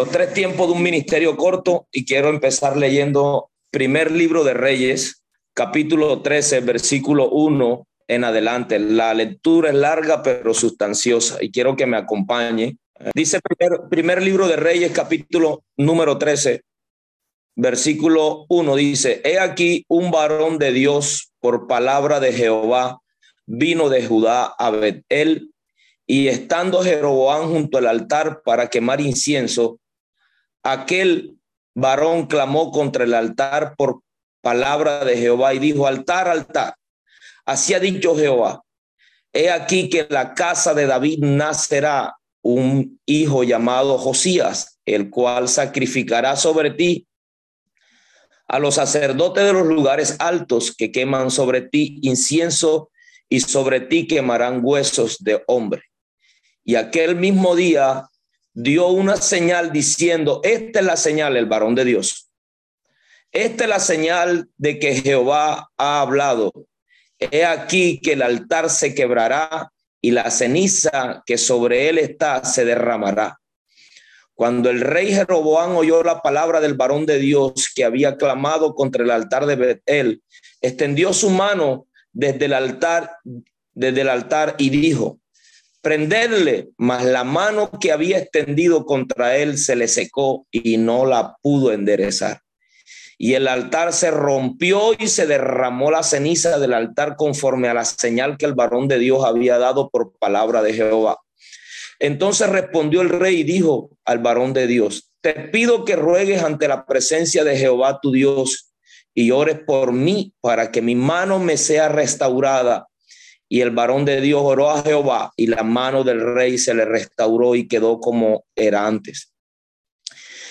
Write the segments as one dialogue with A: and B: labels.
A: los tres tiempos de un ministerio corto y quiero empezar leyendo primer libro de Reyes, capítulo 13, versículo 1 en adelante. La lectura es larga pero sustanciosa y quiero que me acompañe. Dice primer, primer libro de Reyes, capítulo número 13, versículo 1, dice, he aquí un varón de Dios por palabra de Jehová vino de Judá a Betel y estando Jeroboam junto al altar para quemar incienso, aquel varón clamó contra el altar por palabra de Jehová y dijo, altar, altar. Así ha dicho Jehová, he aquí que la casa de David nacerá un hijo llamado Josías, el cual sacrificará sobre ti a los sacerdotes de los lugares altos que queman sobre ti incienso y sobre ti quemarán huesos de hombre. Y aquel mismo día dio una señal diciendo, esta es la señal, el varón de Dios. Esta es la señal de que Jehová ha hablado. He aquí que el altar se quebrará y la ceniza que sobre él está se derramará. Cuando el rey Jeroboam oyó la palabra del varón de Dios que había clamado contra el altar de Betel, extendió su mano desde el altar, desde el altar y dijo, prenderle, mas la mano que había extendido contra él se le secó y no la pudo enderezar. Y el altar se rompió y se derramó la ceniza del altar conforme a la señal que el varón de Dios había dado por palabra de Jehová. Entonces respondió el rey y dijo al varón de Dios, te pido que ruegues ante la presencia de Jehová tu Dios y ores por mí para que mi mano me sea restaurada y el varón de Dios oró a Jehová y la mano del rey se le restauró y quedó como era antes.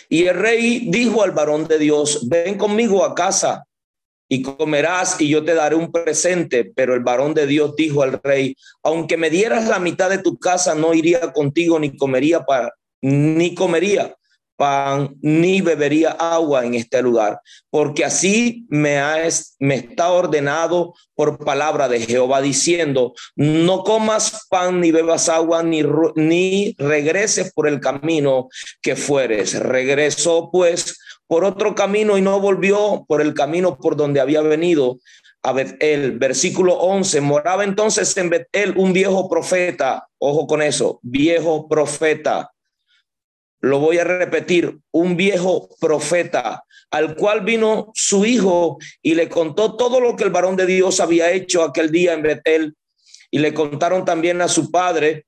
A: Y el rey dijo al varón de Dios, ven conmigo a casa y comerás y yo te daré un presente. Pero el varón de Dios dijo al rey, aunque me dieras la mitad de tu casa, no iría contigo ni comería para, ni comería pan ni bebería agua en este lugar, porque así me, ha, me está ordenado por palabra de Jehová diciendo, no comas pan ni bebas agua ni, ni regreses por el camino que fueres. Regresó pues por otro camino y no volvió por el camino por donde había venido a Betel. Versículo 11, moraba entonces en Betel un viejo profeta, ojo con eso, viejo profeta lo voy a repetir, un viejo profeta al cual vino su hijo y le contó todo lo que el varón de Dios había hecho aquel día en Betel y le contaron también a su padre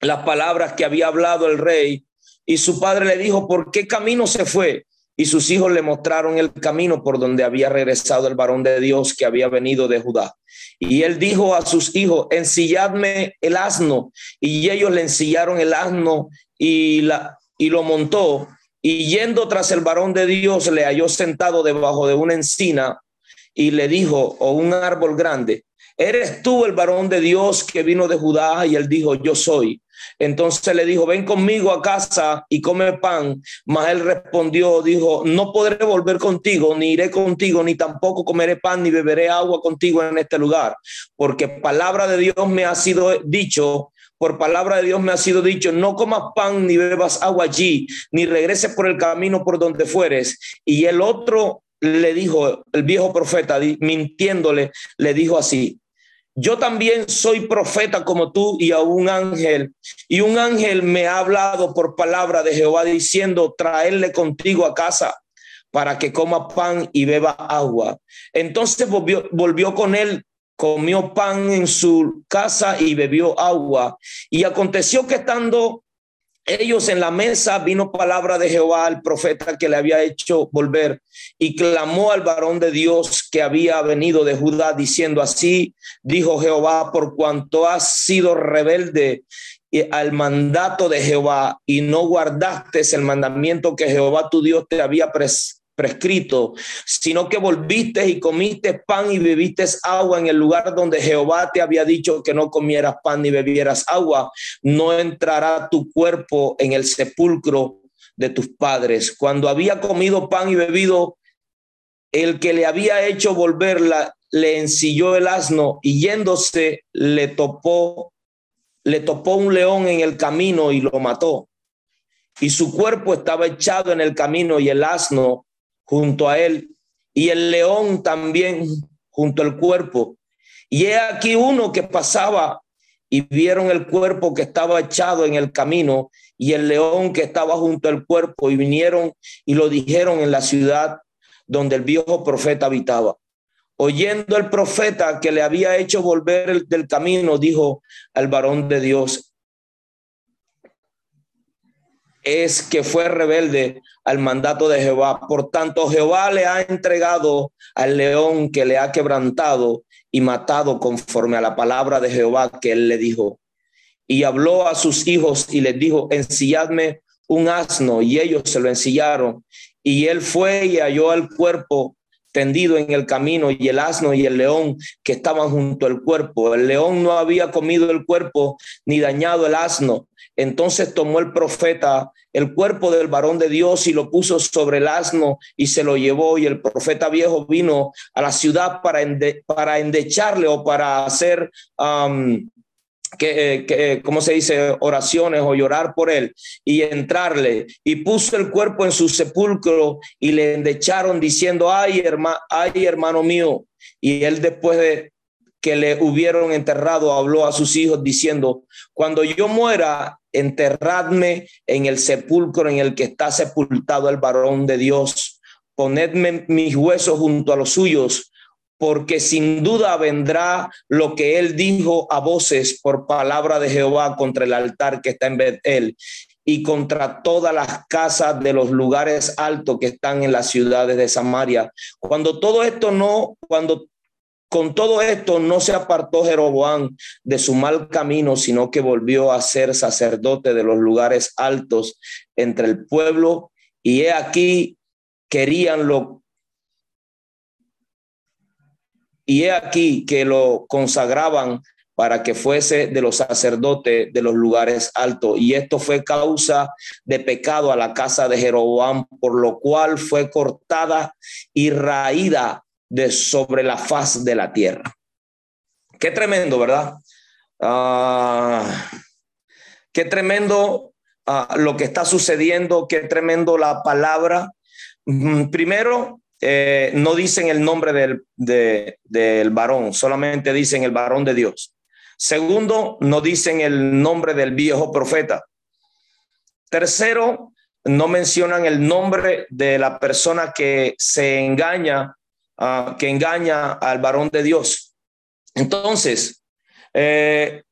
A: las palabras que había hablado el rey y su padre le dijo, ¿por qué camino se fue? Y sus hijos le mostraron el camino por donde había regresado el varón de Dios que había venido de Judá. Y él dijo a sus hijos, ensilladme el asno. Y ellos le ensillaron el asno y la, y lo montó y yendo tras el varón de Dios le halló sentado debajo de una encina y le dijo, o un árbol grande, ¿eres tú el varón de Dios que vino de Judá? Y él dijo, yo soy. Entonces le dijo, ven conmigo a casa y come pan. Mas él respondió, dijo, no podré volver contigo, ni iré contigo, ni tampoco comeré pan, ni beberé agua contigo en este lugar, porque palabra de Dios me ha sido dicho por palabra de Dios me ha sido dicho, no comas pan ni bebas agua allí, ni regreses por el camino por donde fueres. Y el otro le dijo, el viejo profeta, mintiéndole, le dijo así, yo también soy profeta como tú y a un ángel. Y un ángel me ha hablado por palabra de Jehová diciendo, traerle contigo a casa para que coma pan y beba agua. Entonces volvió, volvió con él comió pan en su casa y bebió agua. Y aconteció que estando ellos en la mesa, vino palabra de Jehová al profeta que le había hecho volver y clamó al varón de Dios que había venido de Judá, diciendo así, dijo Jehová, por cuanto has sido rebelde al mandato de Jehová y no guardaste el mandamiento que Jehová tu Dios te había prescrito, sino que volviste y comiste pan y bebiste agua en el lugar donde Jehová te había dicho que no comieras pan ni bebieras agua, no entrará tu cuerpo en el sepulcro de tus padres. Cuando había comido pan y bebido, el que le había hecho volverla le ensilló el asno y yéndose le topó le topó un león en el camino y lo mató. y su cuerpo estaba echado en el camino y el asno junto a él y el león también junto al cuerpo. Y he aquí uno que pasaba y vieron el cuerpo que estaba echado en el camino y el león que estaba junto al cuerpo y vinieron y lo dijeron en la ciudad donde el viejo profeta habitaba. Oyendo el profeta que le había hecho volver del camino, dijo al varón de Dios, es que fue rebelde al mandato de Jehová. Por tanto, Jehová le ha entregado al león que le ha quebrantado y matado conforme a la palabra de Jehová que él le dijo. Y habló a sus hijos y les dijo, ensilladme un asno, y ellos se lo ensillaron. Y él fue y halló al cuerpo tendido en el camino y el asno y el león que estaban junto al cuerpo. El león no había comido el cuerpo ni dañado el asno. Entonces tomó el profeta el cuerpo del varón de Dios y lo puso sobre el asno y se lo llevó. Y el profeta viejo vino a la ciudad para, para endecharle o para hacer que, eh, que, eh, ¿cómo se dice? Oraciones o llorar por él y entrarle. Y puso el cuerpo en su sepulcro y le endecharon diciendo, ay, hermano, ay, hermano mío. Y él después de que le hubieron enterrado, habló a sus hijos diciendo, cuando yo muera, enterradme en el sepulcro en el que está sepultado el varón de Dios. Ponedme mis huesos junto a los suyos porque sin duda vendrá lo que él dijo a voces por palabra de Jehová contra el altar que está en Betel y contra todas las casas de los lugares altos que están en las ciudades de Samaria. Cuando todo esto no, cuando con todo esto no se apartó Jeroboam de su mal camino, sino que volvió a ser sacerdote de los lugares altos entre el pueblo. Y he aquí, querían lo y he aquí que lo consagraban para que fuese de los sacerdotes de los lugares altos. Y esto fue causa de pecado a la casa de Jeroboam, por lo cual fue cortada y raída de sobre la faz de la tierra. Qué tremendo, ¿verdad? Ah, qué tremendo ah, lo que está sucediendo, qué tremendo la palabra. Mm, primero, eh, no dicen el nombre del, del varón, solamente dicen el varón de Dios. Segundo, no dicen el nombre del viejo profeta. Tercero, no mencionan el nombre de la persona que se engaña, uh, que engaña al varón de Dios. Entonces, eh,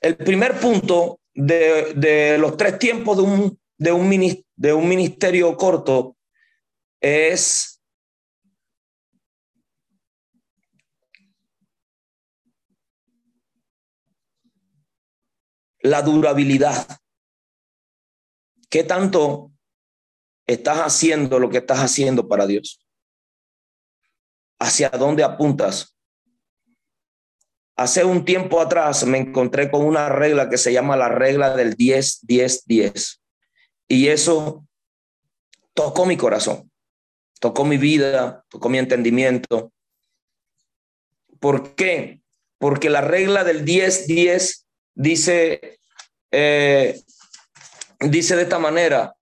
A: el primer punto de, de, los tres tiempos de un de un, de un ministerio corto es la durabilidad. ¿Qué tanto estás haciendo lo que estás haciendo para Dios? ¿Hacia dónde apuntas? Hace un tiempo atrás me encontré con una regla que se llama la regla del 10, 10, 10. Y eso tocó mi corazón, tocó mi vida, tocó mi entendimiento. ¿Por qué? Porque la regla del 10-10 dice, eh, dice de esta manera,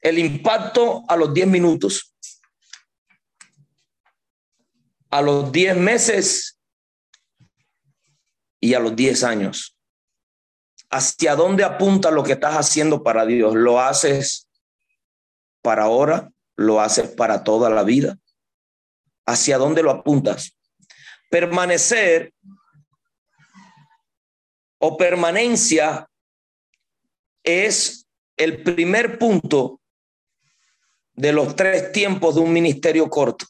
A: el impacto a los 10 minutos, a los 10 meses y a los 10 años hacia dónde apunta lo que estás haciendo para Dios. ¿Lo haces para ahora? ¿Lo haces para toda la vida? ¿Hacia dónde lo apuntas? Permanecer o permanencia es el primer punto de los tres tiempos de un ministerio corto.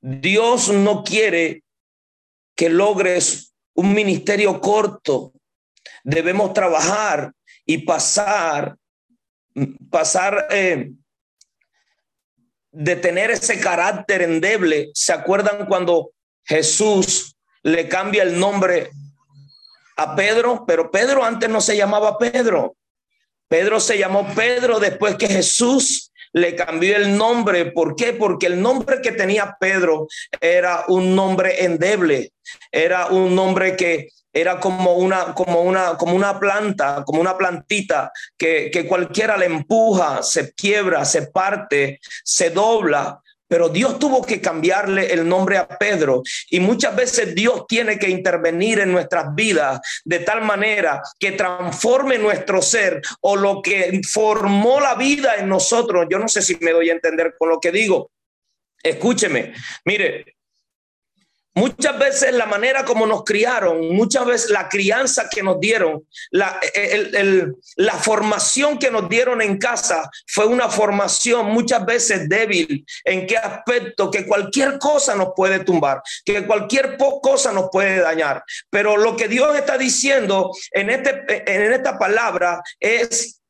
A: Dios no quiere que logres un ministerio corto debemos trabajar y pasar, pasar eh, de tener ese carácter endeble. ¿Se acuerdan cuando Jesús le cambia el nombre a Pedro? Pero Pedro antes no se llamaba Pedro. Pedro se llamó Pedro después que Jesús le cambió el nombre. ¿Por qué? Porque el nombre que tenía Pedro era un nombre endeble, era un nombre que era como una, como una, como una planta, como una plantita que, que cualquiera le empuja, se quiebra, se parte, se dobla. Pero Dios tuvo que cambiarle el nombre a Pedro y muchas veces Dios tiene que intervenir en nuestras vidas de tal manera que transforme nuestro ser o lo que formó la vida en nosotros. Yo no sé si me doy a entender con lo que digo. Escúcheme, mire, Muchas veces la manera como nos criaron, muchas veces la crianza que nos dieron, la, la, formación que nos dieron en casa fue una formación muchas veces débil. ¿En qué aspecto? Que cualquier cosa nos puede tumbar, que cualquier cosa nos puede dañar. Pero lo que Dios está diciendo en, este, en esta palabra es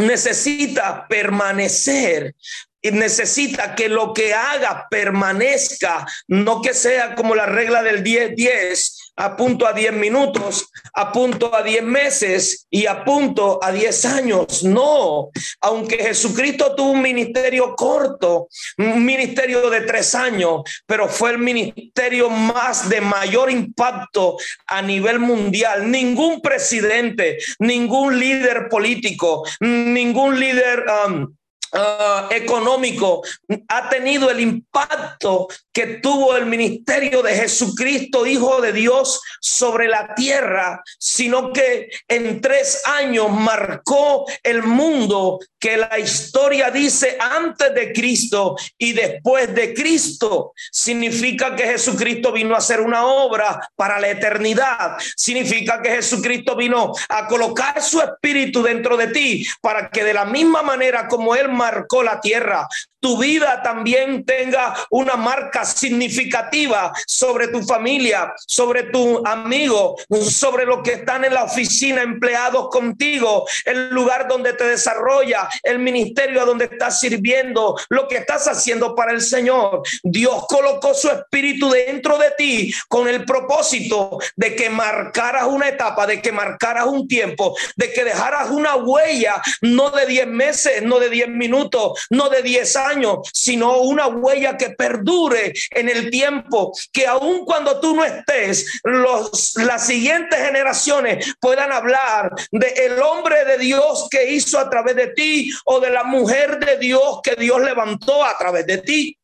A: necesita permanecer y necesita que lo que haga permanezca, no que sea como la regla del 10-10, apunto a 10 minutos, apunto a 10 meses y apunto a 10 años. No, aunque Jesucristo tuvo un ministerio corto, un ministerio de tres años, pero fue el ministerio más de mayor impacto a nivel mundial. Ningún presidente, ningún líder político, ningún líder... Um, Ah, económico ha tenido el impacto que tuvo el ministerio de Jesucristo, Hijo de Dios, sobre la tierra, sino que en tres años marcó el mundo que la historia dice antes de Cristo y después de Cristo. Significa que Jesucristo vino a hacer una obra para la eternidad. Significa que Jesucristo vino a colocar su espíritu dentro de ti para que de la misma manera como Él marcó la tierra, tu vida también tenga una marca significativa sobre tu familia, sobre tu amigo, sobre lo que están en la oficina, empleados contigo, el lugar donde te desarrolla, el ministerio a donde estás sirviendo, lo que estás haciendo para el Señor. Dios colocó su espíritu dentro de ti con el propósito de que marcaras una etapa, de que marcaras un tiempo, de que dejaras una huella, no de 10 meses, no de 10 minutos, no de 10 años sino una huella que perdure en el tiempo, que aun cuando tú no estés, los, las siguientes generaciones puedan hablar de el hombre de Dios que hizo a través de ti o de la mujer de Dios que Dios levantó a través de ti.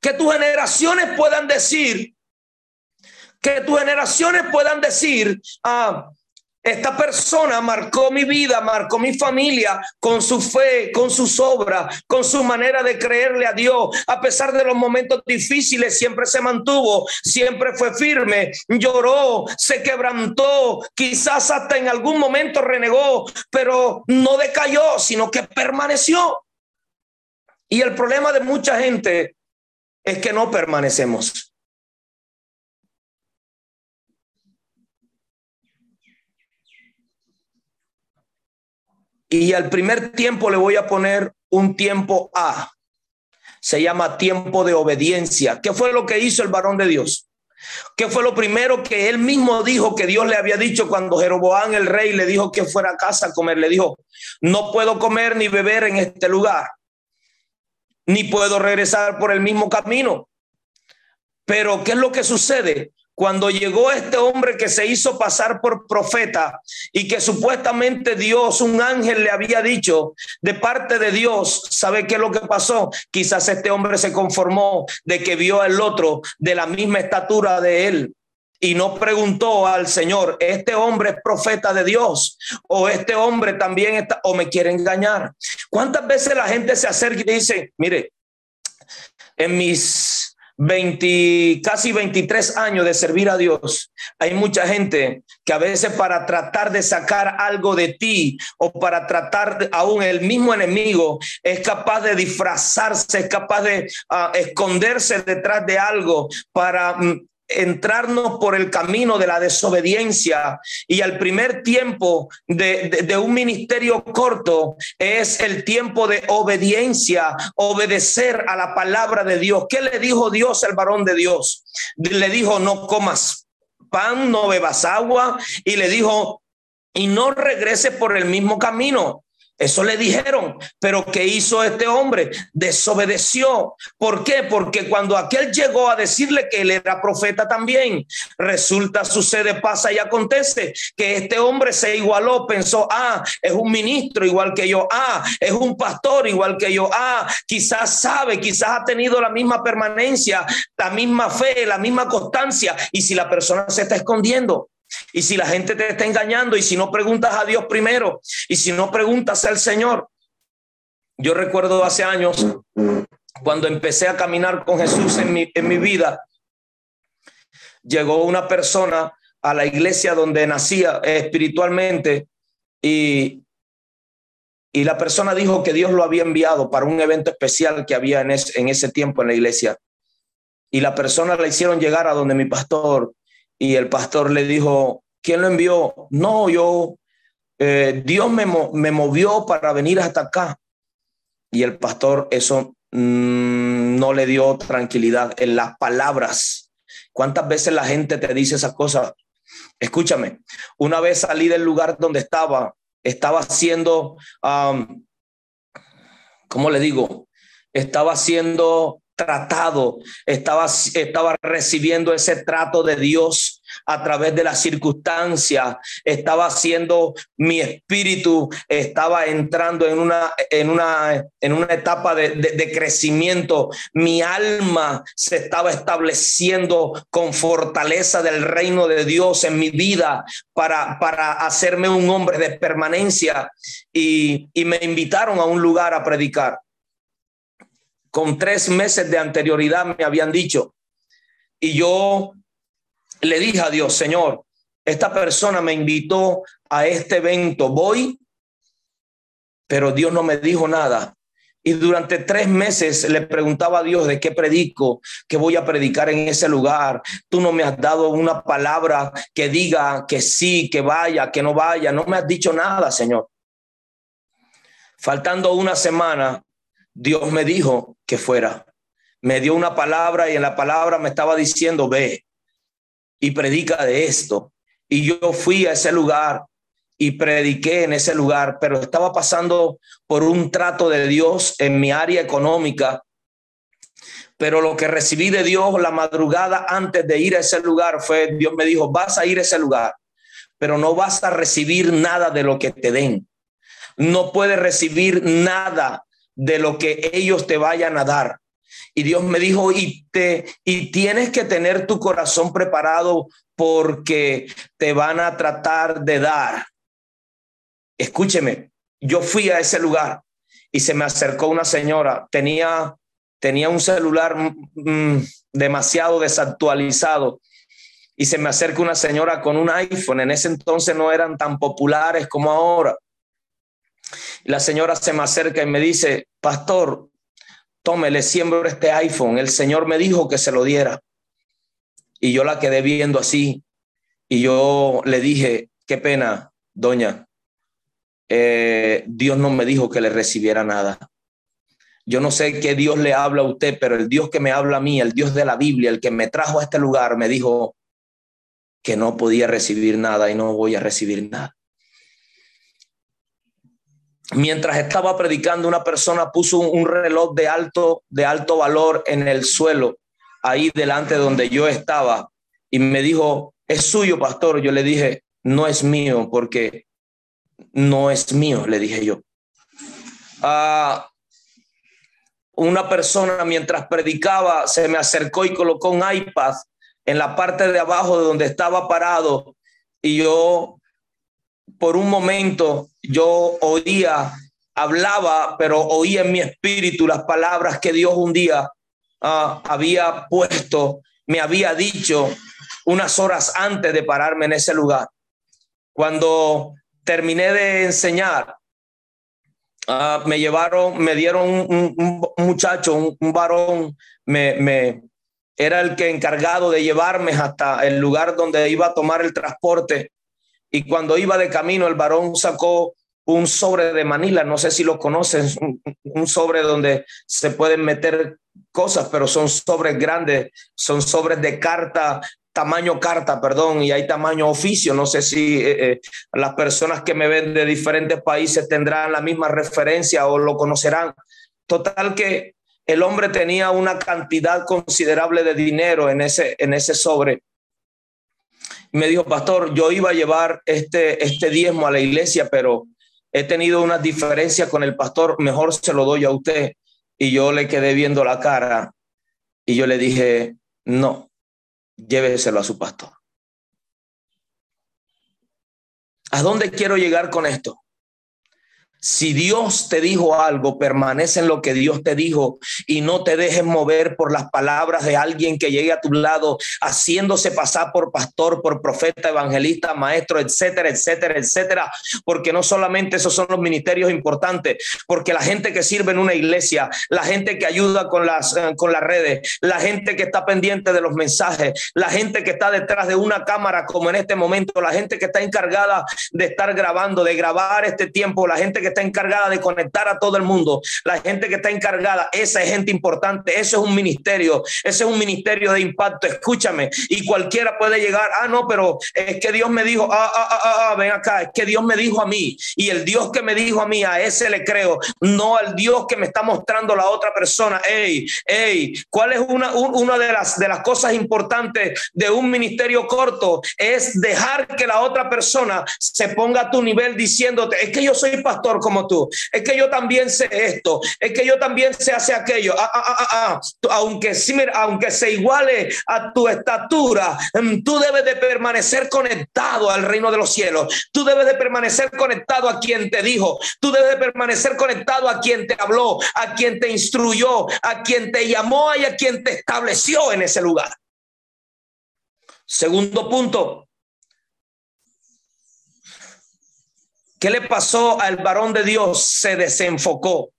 A: Que tus generaciones puedan decir, que tus generaciones puedan decir, ah, esta persona marcó mi vida, marcó mi familia con su fe, con sus obras, con su manera de creerle a Dios. A pesar de los momentos difíciles, siempre se mantuvo, siempre fue firme, lloró, se quebrantó, quizás hasta en algún momento renegó, pero no decayó, sino que permaneció. Y el problema de mucha gente es que no permanecemos. Y al primer tiempo le voy a poner un tiempo A. Se llama tiempo de obediencia. ¿Qué fue lo que hizo el varón de Dios? ¿Qué fue lo primero que él mismo dijo que Dios le había dicho cuando Jeroboán el rey le dijo que fuera a casa a comer? Le dijo, no puedo comer ni beber en este lugar, ni puedo regresar por el mismo camino. Pero ¿qué es lo que sucede? Cuando llegó este hombre que se hizo pasar por profeta y que supuestamente Dios, un ángel le había dicho de parte de Dios, ¿sabe qué es lo que pasó? Quizás este hombre se conformó de que vio al otro de la misma estatura de él y no preguntó al Señor, ¿este hombre es profeta de Dios? ¿O este hombre también está, o me quiere engañar? ¿Cuántas veces la gente se acerca y dice, mire, en mis 20, casi 23 años de servir a Dios, hay mucha gente que a veces para tratar de sacar algo de ti o para tratar aún el mismo enemigo es capaz de disfrazarse, es capaz de ah, esconderse detrás de algo para mm, entrarnos por el camino de la desobediencia y al primer tiempo de, un ministerio corto es el tiempo de obediencia, obedecer a la palabra de Dios. ¿Qué le dijo Dios al varón de Dios? Le dijo, no comas pan, no bebas agua y le dijo, y no regrese por el mismo camino. Eso le dijeron, pero ¿qué hizo este hombre? Desobedeció. ¿Por qué? Porque cuando aquel llegó a decirle que él era profeta también, resulta, sucede, pasa y acontece que este hombre se igualó, pensó, ah, es un ministro igual que yo, ah, es un pastor igual que yo, ah, quizás sabe, quizás ha tenido la misma permanencia, la misma fe, la misma constancia. Y si la persona se está escondiendo, y si la gente te está engañando y si no preguntas a Dios primero y si no preguntas al Señor. Yo recuerdo hace años cuando empecé a caminar con Jesús en mi, en mi vida, llegó una persona a la iglesia donde nacía espiritualmente y, y la persona dijo que Dios lo había enviado para un evento especial que había en, en ese tiempo en la iglesia. Y la persona la hicieron llegar a donde mi pastor y el pastor le dijo, ¿quién lo envió? No, yo, eh, Dios me, me, movió para venir hasta acá. Y el pastor eso mm, no le dio tranquilidad en las palabras. ¿Cuántas veces la gente te dice esas cosas? Escúchame, una vez salí del lugar donde estaba, estaba haciendo, ¿cómo le digo? Estaba haciendo tratado, estaba, estaba recibiendo ese trato de Dios a través de las circunstancias, estaba haciendo mi espíritu, estaba entrando en una, en una, en una etapa de, de crecimiento, mi alma se estaba estableciendo con fortaleza del reino de Dios en mi vida para, para hacerme un hombre de permanencia. Y, y me invitaron a un lugar a predicar con tres meses de anterioridad me habían dicho. Y yo le dije a Dios, Señor, esta persona me invitó a este evento, voy, pero Dios no me dijo nada. Y durante tres meses le preguntaba a Dios de qué predico, qué voy a predicar en ese lugar. Tú no me has dado una palabra que diga que sí, que vaya, que no vaya. No me has dicho nada, Señor. Faltando una semana, Dios me dijo que fuera. Me dio una palabra y en la palabra me estaba diciendo, ve y predica de esto. Y yo fui a ese lugar y prediqué en ese lugar, pero estaba pasando por un trato de Dios en mi área económica. Pero lo que recibí de Dios la madrugada antes de ir a ese lugar fue, Dios me dijo, vas a ir a ese lugar, pero no vas a recibir nada de lo que te den. No puedes recibir nada de lo que ellos te vayan a dar. Y Dios me dijo, y, te, y tienes que tener tu corazón preparado porque te van a tratar de dar. Escúcheme, yo fui a ese lugar y se me acercó una señora, tenía, tenía un celular mm, demasiado desactualizado y se me acerca una señora con un iPhone. En ese entonces no eran tan populares como ahora. La señora se me acerca y me dice, pastor, tómele, siembro este iPhone. El Señor me dijo que se lo diera. Y yo la quedé viendo así. Y yo le dije, qué pena, doña. Eh, Dios no me dijo que le recibiera nada. Yo no sé qué Dios le habla a usted, pero el Dios que me habla a mí, el Dios de la Biblia, el que me trajo a este lugar, me dijo que no podía recibir nada y no voy a recibir nada mientras estaba predicando, una persona puso un, reloj de alto, de alto valor en el suelo, ahí delante donde yo estaba, y me dijo, es suyo, pastor. Yo le dije, no es mío, porque no es mío, le dije yo. Ah, una persona mientras predicaba se me acercó y colocó un iPad en la parte de abajo de donde estaba parado y yo por un momento yo oía, hablaba, pero oía en mi espíritu las palabras que Dios un día ah, había puesto, me había dicho unas horas antes de pararme en ese lugar. Cuando terminé de enseñar, ah, me llevaron, me dieron un, muchacho, un, varón, me, me, era el que encargado de llevarme hasta el lugar donde iba a tomar el transporte y cuando iba de camino, el varón sacó un sobre de Manila, no sé si lo conocen, un, sobre donde se pueden meter cosas, pero son sobres grandes, son sobres de carta tamaño carta, perdón, y hay tamaño oficio. No sé si eh, eh, las personas que me ven de diferentes países tendrán la misma referencia o lo conocerán. Total que el hombre tenía una cantidad considerable de dinero en ese, en ese sobre. Me dijo, pastor, yo iba a llevar este, este diezmo a la iglesia, pero he tenido una diferencia con el pastor, mejor se lo doy a usted. Y yo le quedé viendo la cara y yo le dije, no, lléveselo a su pastor. ¿A dónde quiero llegar con esto? Si Dios te dijo algo, permanece en lo que Dios te dijo y no te dejes mover por las palabras de alguien que llegue a tu lado haciéndose pasar por pastor, por profeta, evangelista, maestro, etcétera, etcétera, etcétera. Porque no solamente esos son los ministerios importantes, porque la gente que sirve en una iglesia, la gente que ayuda con las, eh, con las redes, la gente que está pendiente de los mensajes, la gente que está detrás de una cámara como en este momento, la gente que está encargada de estar grabando, de grabar este tiempo, la gente que está encargada de conectar a todo el mundo, la gente que está encargada, esa es gente importante, eso es un ministerio, ese es un ministerio de impacto, escúchame, y cualquiera puede llegar, ah, no, pero es que Dios me dijo, ah, ah, ah, ah, ah ven acá, es que Dios me dijo a mí, y el Dios que me dijo a mí, a ese le creo, no al Dios que me está mostrando la otra persona, hey, hey, ¿cuál es una, una de, las, de las cosas importantes de un ministerio corto? Es dejar que la otra persona se ponga a tu nivel diciéndote, es que yo soy pastor, como tú. Es que yo también sé esto. Es que yo también sé hacer aquello. Ah, ah, ah, aunque, aunque se iguale a tu estatura, mm, tú debes de permanecer conectado al reino de los cielos. Tú debes de permanecer conectado a quien te dijo. Tú debes de permanecer conectado a quien te habló, a quien te instruyó, a quien te llamó y a quien te estableció en ese lugar. Segundo punto, ¿Qué le pasó al varón de Dios? Se desenfocó.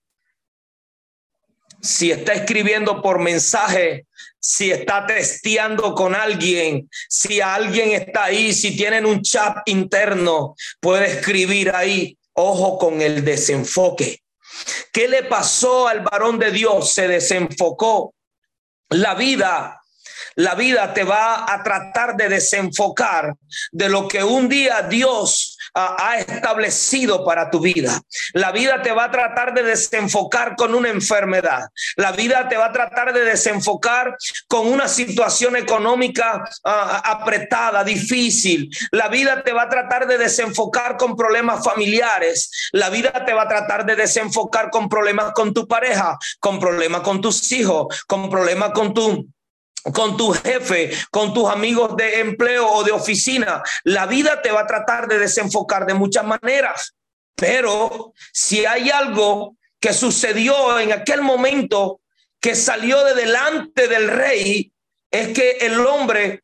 A: Si está escribiendo por mensaje, si está testeando con alguien, si alguien está ahí, si tienen un chat interno, puede escribir ahí. Ojo con el desenfoque. ¿Qué le pasó al varón de Dios? Se desenfocó. La vida la vida te va a tratar de desenfocar de lo que un día Dios ha establecido para tu vida. La vida te va a tratar de desenfocar con una enfermedad. La vida te va a tratar de desenfocar con una situación económica ah, apretada, difícil. La vida te va a tratar de desenfocar con problemas familiares. La vida te va a tratar de desenfocar con problemas con tu pareja, con problemas con tus hijos, con problemas con tu con tu jefe, con tus amigos de empleo o de oficina. La vida te va a tratar de desenfocar de muchas maneras. Pero si hay algo que sucedió en aquel momento que salió de delante del rey, es que el hombre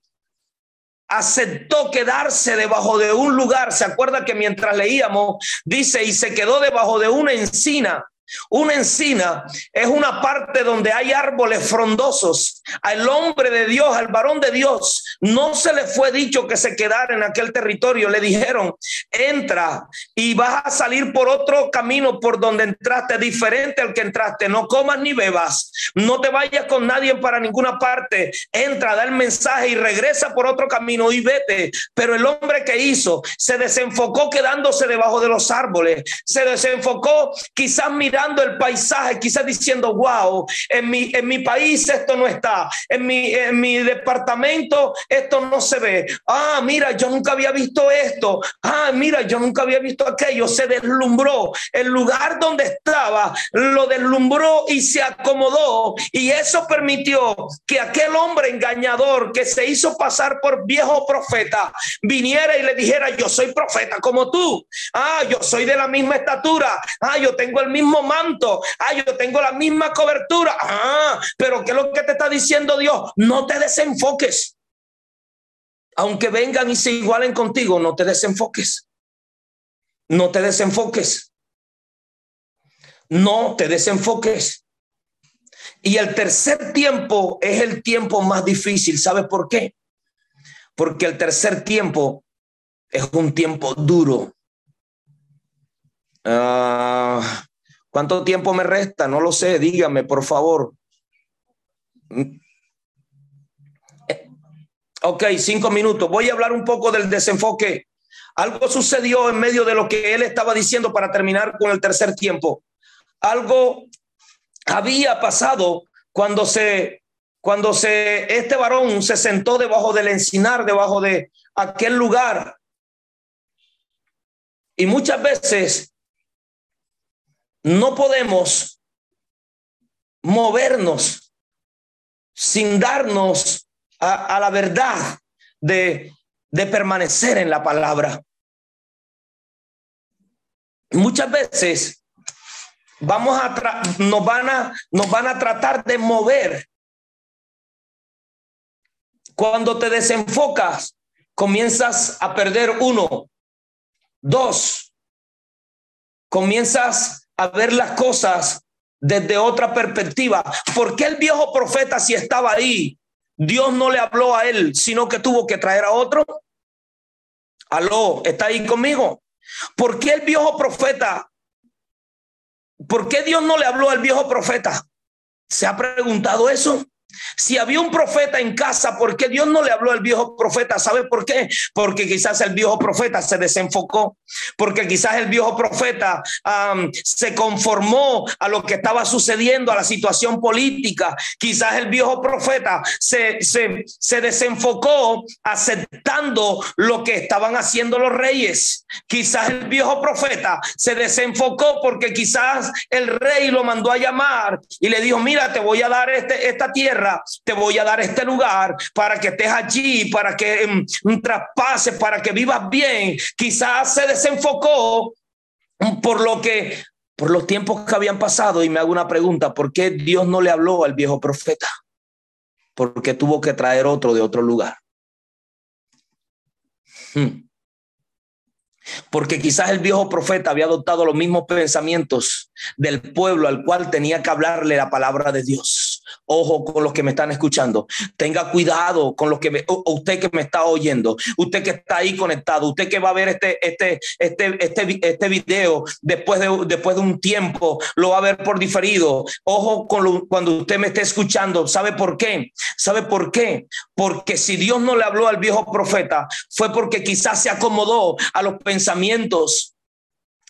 A: aceptó quedarse debajo de un lugar. Se acuerda que mientras leíamos, dice, y se quedó debajo de una encina una encina es una parte donde hay árboles frondosos. Al hombre de Dios, al varón de Dios, no se le fue dicho que se quedara en aquel territorio. Le dijeron, entra y vas a salir por otro camino por donde entraste, diferente al que entraste. No comas ni bebas. No te vayas con nadie para ninguna parte. Entra, da el mensaje y regresa por otro camino y vete. Pero el hombre que hizo se desenfocó quedándose debajo de los árboles. Se desenfocó quizás mirando el paisaje, quizás diciendo, wow, en mi, en mi país esto no está, en mi, en mi departamento esto no se ve. Ah, mira, yo nunca había visto esto. Ah, mira, yo nunca había visto aquello. Se deslumbró. El lugar donde estaba lo deslumbró y se acomodó. Y eso permitió que aquel hombre engañador que se hizo pasar por viejo profeta viniera y le dijera, yo soy profeta como tú. Ah, yo soy de la misma estatura. Ah, yo tengo el mismo manto. Ah, yo tengo la misma cobertura. Ah, pero ¿qué es lo que te está diciendo Dios? No te desenfoques. Aunque vengan y se igualen contigo, no te desenfoques. No te desenfoques. No te desenfoques. Y el tercer tiempo es el tiempo más difícil. ¿Sabes por qué? Porque el tercer tiempo es un tiempo duro. Ah, ¿Cuánto tiempo me resta? No lo sé, dígame, por favor. Ok, cinco minutos. Voy a hablar un poco del desenfoque. Algo sucedió en medio de lo que él estaba diciendo para terminar con el tercer tiempo. Algo había pasado cuando se, cuando se, este varón se sentó debajo del encinar, debajo de aquel lugar. Y muchas veces no podemos movernos sin darnos a, la verdad de, de permanecer en la palabra. Muchas veces vamos a nos van a nos van a tratar de mover. Cuando te desenfocas, comienzas a perder uno, dos, comienzas a ver las cosas desde otra perspectiva. ¿Por qué el viejo profeta si estaba ahí Dios no le habló a él, sino que tuvo que traer a otro. Aló, ¿está ahí conmigo? ¿Por qué el viejo profeta? ¿Por qué Dios no le habló al viejo profeta? ¿Se ha preguntado eso? Si había un profeta en casa, ¿por qué Dios no le habló al viejo profeta? ¿Sabe por qué? Porque quizás el viejo profeta se desenfocó, porque quizás el viejo profeta se conformó a lo que estaba sucediendo, a la situación política. Quizás el viejo profeta se, se, se desenfocó aceptando lo que estaban haciendo los reyes. Quizás el viejo profeta se desenfocó porque quizás el rey lo mandó a llamar y le dijo, mira, te voy a dar este, esta tierra te voy a dar este lugar para que estés allí, para que um, traspases, para que vivas bien. Quizás se desenfocó por lo que, por los tiempos que habían pasado. Y me hago una pregunta, ¿por qué Dios no le habló al viejo profeta? Porque tuvo que traer otro de otro lugar. Hmm. Porque quizás el viejo profeta había adoptado los mismos pensamientos del pueblo al cual tenía que hablarle la palabra de Dios. Ojo con los que me están escuchando. Tenga cuidado con los que usted que me está oyendo, usted que está ahí conectado, usted que va a ver este, este, este, este, este video después de, después de un tiempo, lo va a ver por diferido. Ojo con cuando usted me esté escuchando. ¿Sabe por qué? ¿Sabe por qué? Porque si Dios no le habló al viejo profeta, fue porque quizás se acomodó a los pensamientos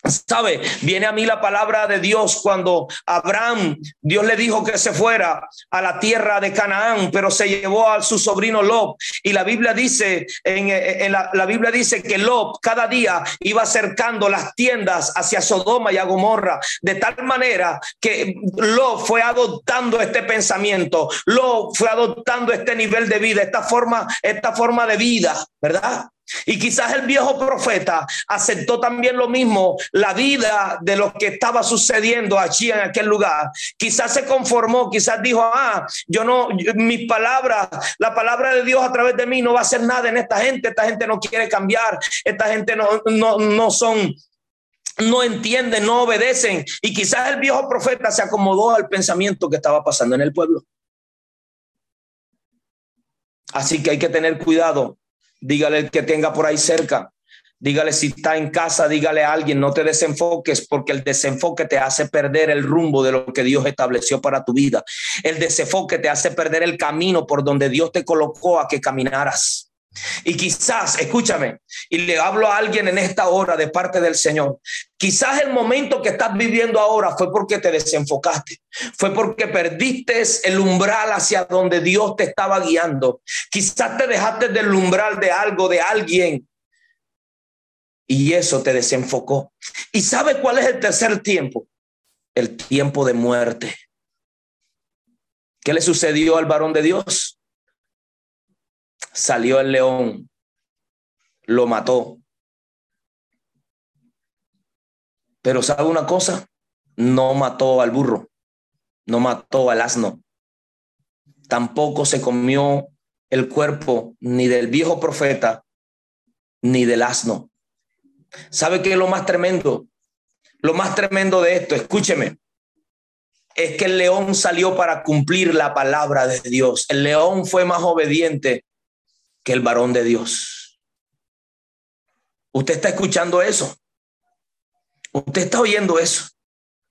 A: Sabe, viene a mí la palabra de Dios cuando Abraham, Dios le dijo que se fuera a la tierra de Canaán, pero se llevó a su sobrino Lot. Y la Biblia dice, en, la, la, Biblia dice que Lot cada día iba acercando las tiendas hacia Sodoma y a Gomorra, de tal manera que Lot fue adoptando este pensamiento, Lot fue adoptando este nivel de vida, esta forma, esta forma de vida, ¿verdad? Y quizás el viejo profeta aceptó también lo mismo, la vida de lo que estaba sucediendo allí en aquel lugar. Quizás se conformó, quizás dijo, ah, yo no, mis palabras, la palabra de Dios a través de mí no va a hacer nada en esta gente, esta gente no quiere cambiar, esta gente no, no, no son no entienden, no obedecen. Y quizás el viejo profeta se acomodó al pensamiento que estaba pasando en el pueblo. Así que hay que tener cuidado dígale el que tenga por ahí cerca, dígale si está en casa, dígale a alguien, no te desenfoques porque el desenfoque te hace perder el rumbo de lo que Dios estableció para tu vida. El desenfoque te hace perder el camino por donde Dios te colocó a que caminaras. Y quizás, escúchame, y le hablo a alguien en esta hora de parte del Señor, quizás el momento que estás viviendo ahora fue porque te desenfocaste, fue porque perdiste el umbral hacia donde Dios te estaba guiando. Quizás te dejaste del umbral de algo, de alguien, y eso te desenfocó. ¿Y sabe cuál es el tercer tiempo? El tiempo de muerte. ¿Qué le sucedió al varón de Dios? salió el león, lo mató. Pero ¿sabe una cosa? No mató al burro, no mató al asno. Tampoco se comió el cuerpo ni del viejo profeta ni del asno. ¿Sabe qué es lo más tremendo? Lo más tremendo de esto, escúcheme, es que el león salió para cumplir la palabra de Dios. El león fue más obediente que el varón de Dios. Usted está escuchando eso. Usted está oyendo eso.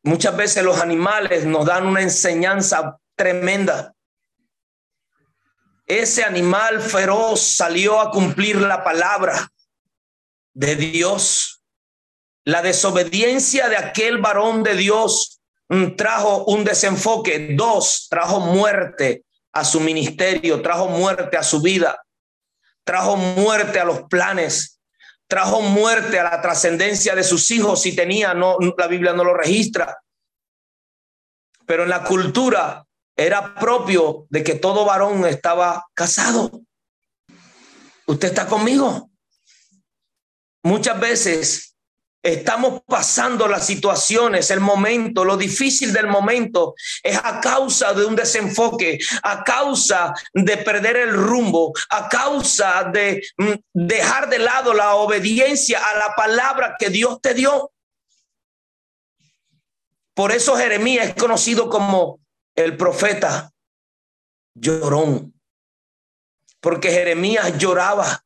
A: Muchas veces los animales nos dan una enseñanza tremenda. ese animal feroz salió a cumplir la palabra de Dios. La desobediencia de aquel varón de Dios mm, trajo un desenfoque. Dos, trajo muerte a su ministerio, trajo muerte a su vida, trajo muerte a los planes, trajo muerte a la trascendencia de sus hijos si tenía, no, la Biblia no lo registra. Pero en la cultura era propio de que todo varón estaba casado. ¿Usted está conmigo? Muchas veces estamos pasando las situaciones, el momento, lo difícil del momento es a causa de un desenfoque, a causa de perder el rumbo, a causa de mm, dejar de lado la obediencia a la palabra que Dios te dio. Por eso Jeremías es conocido como el profeta llorón, porque Jeremías lloraba.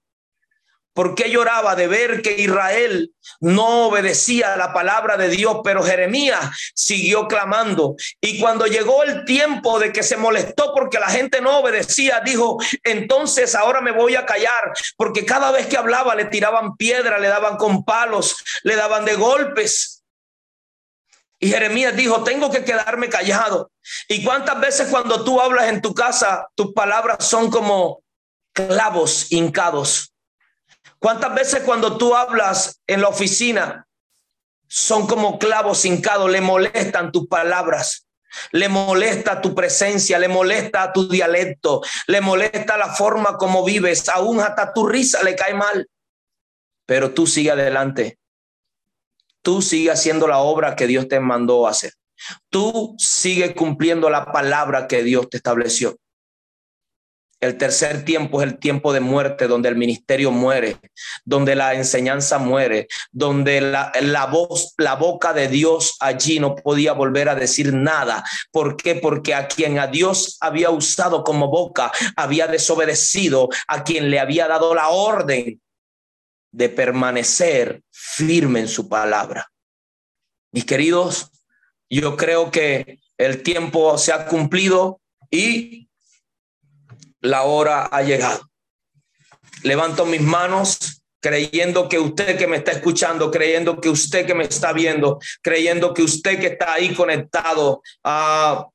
A: ¿Por qué lloraba de ver que Israel no obedecía la palabra de Dios? Pero Jeremías siguió clamando. Y cuando llegó el tiempo de que se molestó porque la gente no obedecía, dijo, entonces ahora me voy a callar, porque cada vez que hablaba le tiraban piedra, le daban con palos, le daban de golpes. Y Jeremías dijo, tengo que quedarme callado. ¿Y cuántas veces cuando tú hablas en tu casa, tus palabras son como clavos hincados? ¿Cuántas veces cuando tú hablas en la oficina son como clavos hincados? Le molestan tus palabras. Le molesta tu presencia, le molesta tu dialecto, le molesta la forma como vives, aún hasta tu risa le cae mal. Pero tú sigue adelante Tú sigue haciendo la obra que Dios te mandó hacer. Tú sigue cumpliendo la palabra que Dios te estableció. El tercer tiempo es el tiempo de muerte, donde el ministerio muere, donde la enseñanza muere, donde la, la, voz, la boca de Dios allí no podía volver a decir nada. ¿Por qué? Porque a quien a Dios había usado como boca había desobedecido, a quien le había dado la orden de permanecer firme en su palabra. Mis queridos, yo creo que el tiempo se ha cumplido y la hora ha llegado. Levanto mis manos creyendo que usted que me está escuchando, creyendo que usted que me está viendo, creyendo que usted que está ahí conectado a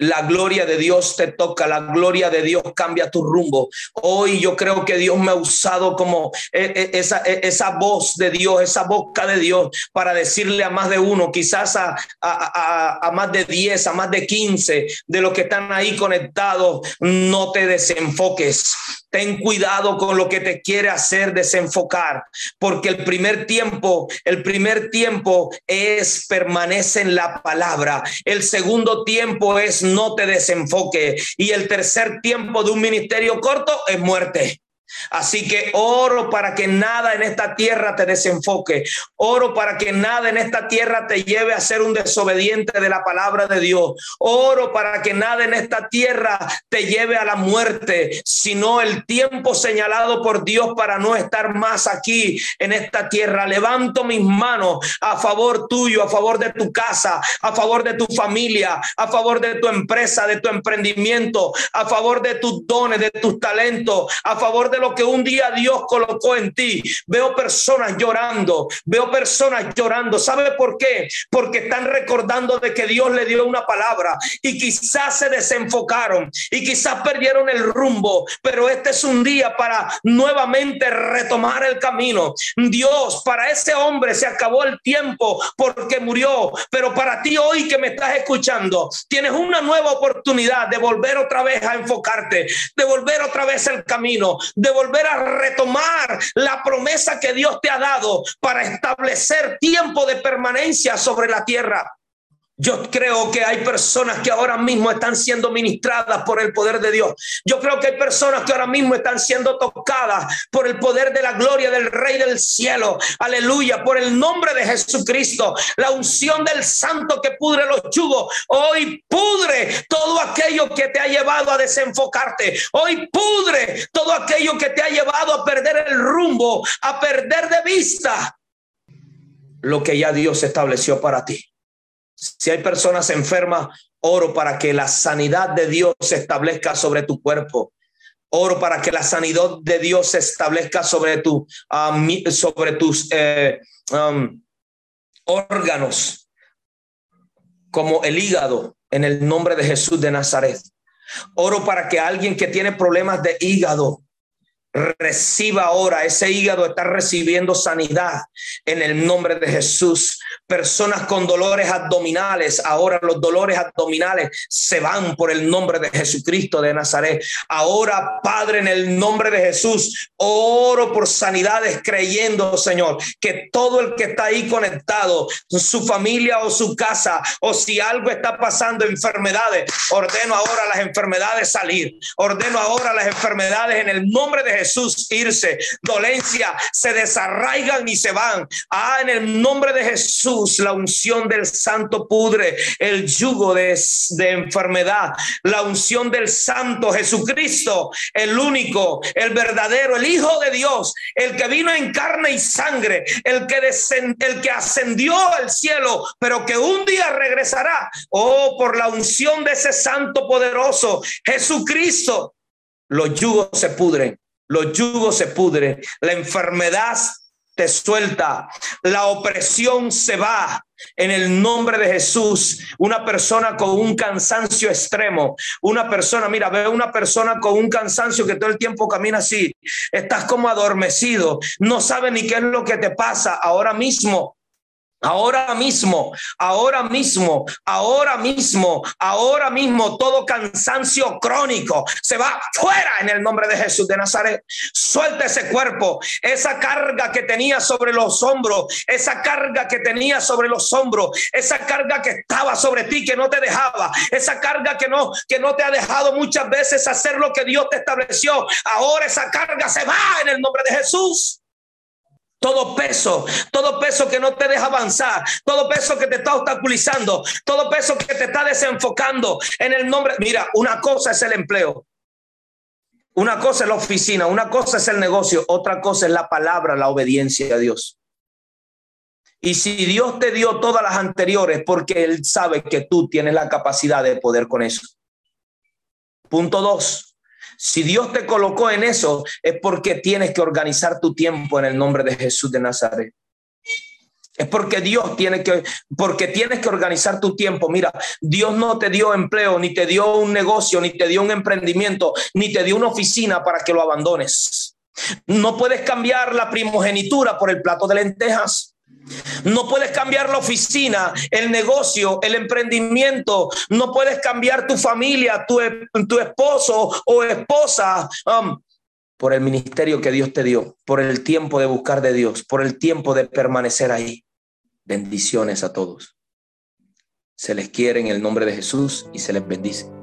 A: la gloria de Dios te toca, la gloria de Dios cambia tu rumbo. Hoy yo creo que Dios me ha usado como eh, eh, esa, eh, esa voz de Dios, esa boca de Dios para decirle a más de uno, quizás a, a, más de 10, a más de 15 de los que están ahí conectados, no te desenfoques. Ten cuidado con lo que te quiere hacer desenfocar, porque el primer tiempo, el primer tiempo es permanece en la palabra. El segundo tiempo es no te desenfoque. Y el tercer tiempo de un ministerio corto es muerte. Así que oro para que nada en esta tierra te desenfoque. Oro para que nada en esta tierra te lleve a ser un desobediente de la palabra de Dios. Oro para que nada en esta tierra te lleve a la muerte, sino el tiempo señalado por Dios para no estar más aquí en esta tierra. Levanto mis manos a favor tuyo, a favor de tu casa, a favor de tu familia, a favor de tu empresa, de tu emprendimiento, a favor de tus dones, de tus talentos, a favor de lo que un día Dios colocó en ti. Veo personas llorando, veo personas llorando. ¿Sabe por qué? Porque están recordando de que Dios le dio una palabra y quizás se desenfocaron y quizás perdieron el rumbo, pero este es un día para nuevamente retomar el camino. Dios, para ese hombre se acabó el tiempo porque murió, pero para ti hoy que me estás escuchando, tienes una nueva oportunidad de volver otra vez a enfocarte, de volver otra vez el camino, volver a retomar la promesa que Dios te ha dado para establecer tiempo de permanencia sobre la tierra. Yo creo que hay personas que ahora mismo están siendo ministradas por el poder de Dios. Yo creo que hay personas que ahora mismo están siendo tocadas por el poder de la gloria del Rey del cielo. Aleluya, por el nombre de Jesucristo. La unción del santo que pudre los chugos. Hoy pudre todo aquello que te ha llevado a desenfocarte. Hoy pudre todo aquello que te ha llevado a perder el rumbo, a perder de vista lo que ya Dios estableció para ti. Si hay personas enfermas, oro para que la sanidad de Dios se establezca sobre tu cuerpo. Oro para que la sanidad de Dios se establezca sobre, tu, um, sobre tus eh, um, órganos, como el hígado, en el nombre de Jesús de Nazaret. Oro para que alguien que tiene problemas de hígado, reciba ahora, ese hígado está recibiendo sanidad en el nombre de Jesús. Personas con dolores abdominales, ahora los dolores abdominales se van por el nombre de Jesucristo de Nazaret. Ahora, Padre, en el nombre de Jesús, oro por sanidades creyendo, Señor, que todo el que está ahí conectado, su familia o su casa, o si algo está pasando, enfermedades, ordeno ahora las enfermedades salir, ordeno ahora las enfermedades en el nombre de Jesús irse, dolencia se desarraigan y se van. Ah, en el nombre de Jesús, la unción del santo pudre el yugo de, de enfermedad, la unción del santo Jesucristo, el único, el verdadero, el Hijo de Dios, el que vino en carne y sangre, el que, el que ascendió al cielo, pero que un día regresará. Oh, por la unción de ese santo poderoso, Jesucristo, los yugos se pudren los yugos se pudren, la enfermedad te suelta, la opresión se va. En el nombre de Jesús, una persona con un cansancio extremo, una persona, mira, ve una persona con un cansancio que todo el tiempo camina así, estás como adormecido, no sabe ni qué es lo que te pasa ahora mismo. Ahora mismo, ahora mismo, ahora mismo, ahora mismo, todo cansancio crónico se va fuera en el nombre de Jesús de Nazaret. Suelta ese cuerpo, esa carga que tenía sobre los hombros, esa carga que tenía sobre los hombros, esa carga que estaba sobre ti que no te dejaba, esa carga que no que no te ha dejado muchas veces hacer lo que Dios te estableció. Ahora esa carga se va en el nombre de Jesús. Todo peso, todo peso que no te deja avanzar, todo peso que te está obstaculizando, todo peso que te está desenfocando en el nombre. Mira, una cosa es el empleo, una cosa es la oficina, una cosa es el negocio, otra cosa es la palabra, la obediencia a Dios. Y si Dios te dio todas las anteriores, porque Él sabe que tú tienes la capacidad de poder con eso. Punto dos, si Dios te colocó en eso, es porque tienes que organizar tu tiempo en el nombre de Jesús de Nazaret. Es porque Dios tiene que, porque tienes que organizar tu tiempo. Mira, Dios no te dio empleo, ni te dio un negocio, ni te dio un emprendimiento, ni te dio una oficina para que lo abandones. No puedes cambiar la primogenitura por el plato de lentejas. No puedes cambiar la oficina, el negocio, el emprendimiento. No puedes cambiar tu familia, tu, tu esposo o esposa um, por el ministerio que Dios te dio, por el tiempo de buscar de Dios, por el tiempo de permanecer ahí. Bendiciones a todos. Se les quiere en el nombre de Jesús y se les bendice.